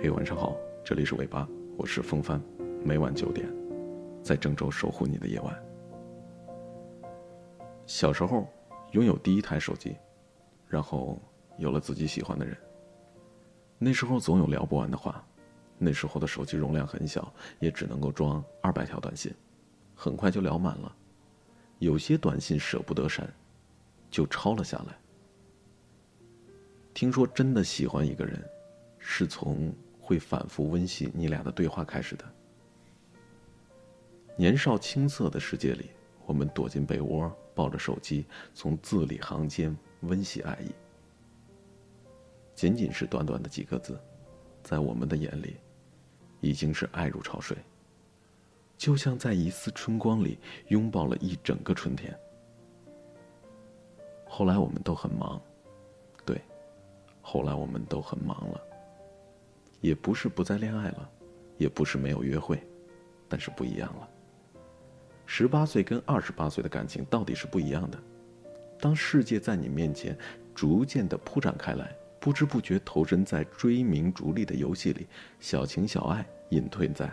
嘿，晚上好，这里是尾巴，我是风帆，每晚九点，在郑州守护你的夜晚。小时候拥有第一台手机，然后有了自己喜欢的人。那时候总有聊不完的话，那时候的手机容量很小，也只能够装二百条短信，很快就聊满了。有些短信舍不得删，就抄了下来。听说真的喜欢一个人，是从会反复温习你俩的对话开始的。年少青涩的世界里，我们躲进被窝，抱着手机，从字里行间温习爱意。仅仅是短短的几个字，在我们的眼里，已经是爱如潮水。就像在一丝春光里拥抱了一整个春天。后来我们都很忙，对，后来我们都很忙了。也不是不再恋爱了，也不是没有约会，但是不一样了。十八岁跟二十八岁的感情到底是不一样的。当世界在你面前逐渐的铺展开来。不知不觉投身在追名逐利的游戏里，小情小爱隐退在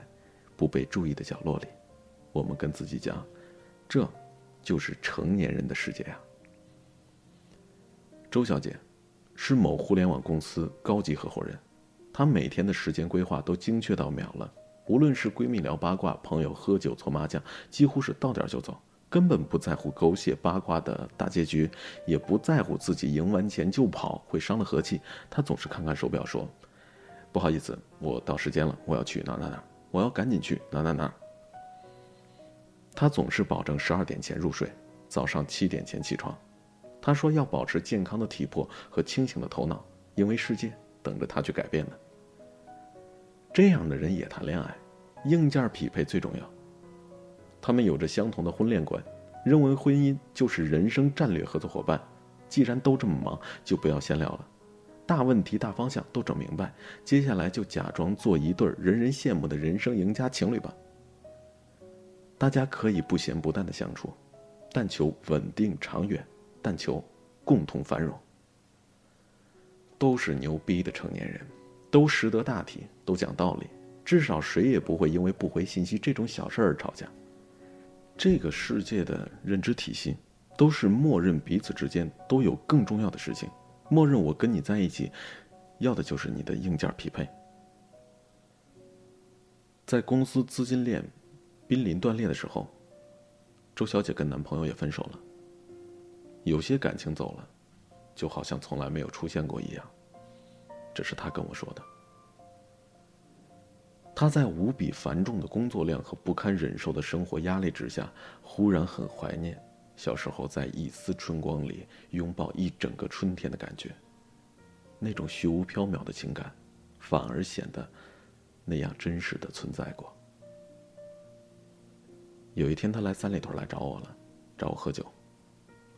不被注意的角落里。我们跟自己讲，这就是成年人的世界呀。周小姐是某互联网公司高级合伙人，她每天的时间规划都精确到秒了。无论是闺蜜聊八卦，朋友喝酒搓麻将，几乎是到点就走。根本不在乎狗血八卦的大结局，也不在乎自己赢完钱就跑会伤了和气。他总是看看手表说：“不好意思，我到时间了，我要去哪哪哪，我要赶紧去哪哪哪。”他总是保证十二点前入睡，早上七点前起床。他说要保持健康的体魄和清醒的头脑，因为世界等着他去改变呢。这样的人也谈恋爱，硬件匹配最重要。他们有着相同的婚恋观，认为婚姻就是人生战略合作伙伴。既然都这么忙，就不要闲聊了，大问题、大方向都整明白，接下来就假装做一对人人羡慕的人生赢家情侣吧。大家可以不咸不淡的相处，但求稳定长远，但求共同繁荣。都是牛逼的成年人，都识得大体，都讲道理，至少谁也不会因为不回信息这种小事而吵架。这个世界的认知体系，都是默认彼此之间都有更重要的事情，默认我跟你在一起，要的就是你的硬件匹配。在公司资金链濒临断裂的时候，周小姐跟男朋友也分手了。有些感情走了，就好像从来没有出现过一样，这是他跟我说的。他在无比繁重的工作量和不堪忍受的生活压力之下，忽然很怀念小时候在一丝春光里拥抱一整个春天的感觉。那种虚无缥缈的情感，反而显得那样真实的存在过。有一天，他来三里屯来找我了，找我喝酒，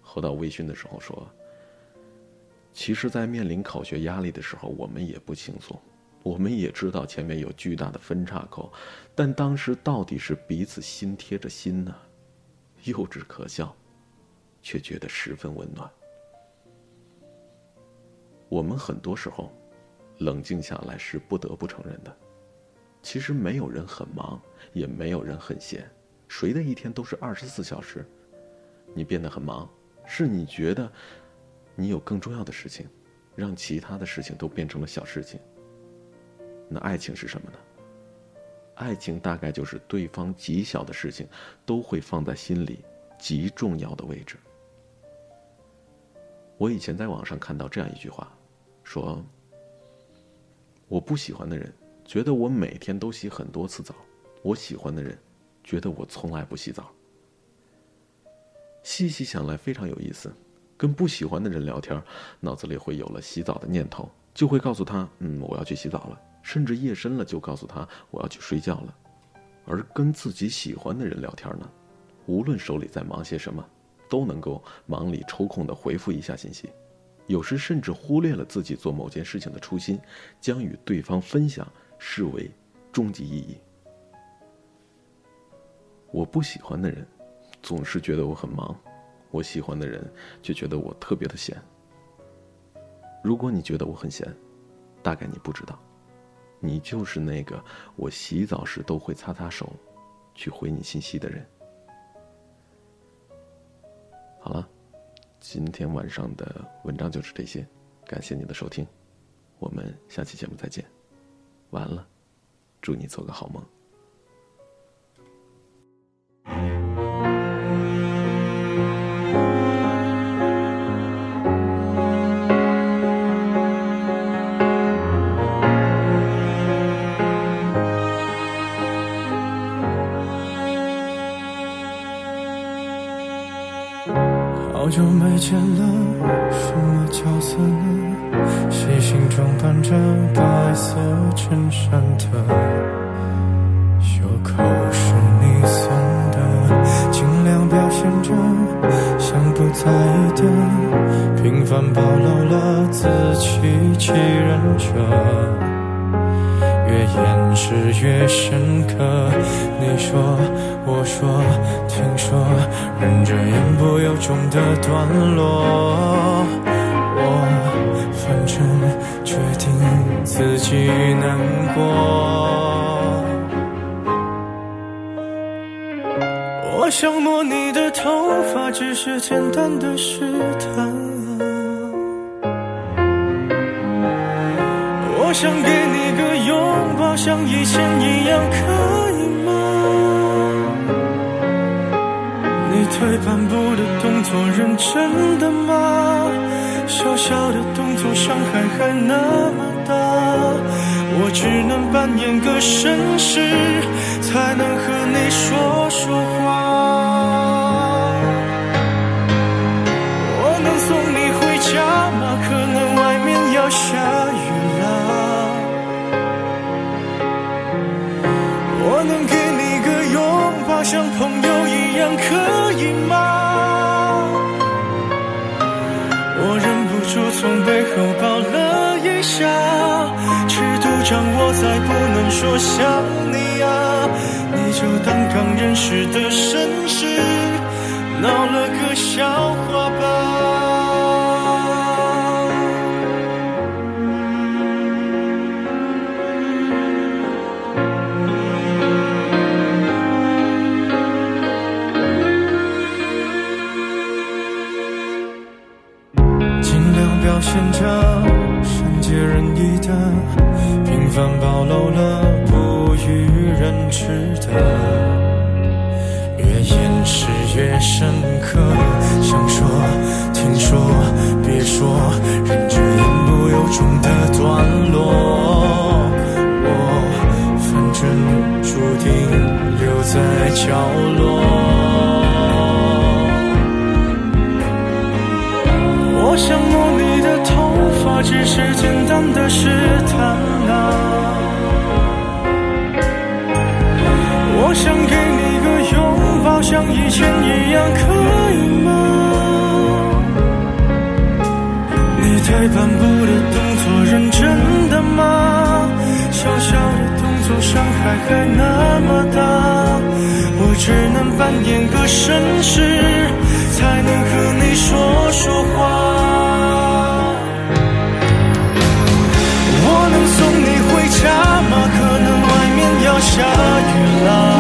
喝到微醺的时候说：“其实，在面临考学压力的时候，我们也不轻松。”我们也知道前面有巨大的分岔口，但当时到底是彼此心贴着心呢，幼稚可笑，却觉得十分温暖。我们很多时候，冷静下来是不得不承认的，其实没有人很忙，也没有人很闲，谁的一天都是二十四小时。你变得很忙，是你觉得你有更重要的事情，让其他的事情都变成了小事情。那爱情是什么呢？爱情大概就是对方极小的事情，都会放在心里极重要的位置。我以前在网上看到这样一句话，说：“我不喜欢的人觉得我每天都洗很多次澡，我喜欢的人觉得我从来不洗澡。”细细想来非常有意思，跟不喜欢的人聊天，脑子里会有了洗澡的念头，就会告诉他：“嗯，我要去洗澡了。”甚至夜深了就告诉他我要去睡觉了，而跟自己喜欢的人聊天呢，无论手里在忙些什么，都能够忙里抽空的回复一下信息，有时甚至忽略了自己做某件事情的初心，将与对方分享视为终极意义。我不喜欢的人，总是觉得我很忙，我喜欢的人却觉得我特别的闲。如果你觉得我很闲，大概你不知道。你就是那个我洗澡时都会擦擦手，去回你信息的人。好了，今天晚上的文章就是这些，感谢你的收听，我们下期节目再见，晚安了，祝你做个好梦。心装扮着白色衬衫的，袖口是你送的，尽量表现着像不在意的，平凡暴露了自欺欺人者。越掩饰越深刻。你说，我说，听说，忍着言不由衷的段落。反正决定自己难过。我想摸你的头发，只是简单的试探。我想给你个拥抱，像以前一样，可以吗？你退半步的动作，认真的吗？小小的动作，伤害还那么大，我只能扮演个绅士，才能和你说说话。再不能说想你啊，你就当刚认识的绅士，闹了个笑话吧。尽量表现着善解人意的，平凡暴露了不与人知的，越掩饰越深刻。想说，听说，别说，伤害还那么大，我只能扮演个绅士，才能和你说说话。我能送你回家吗？可能外面要下雨了。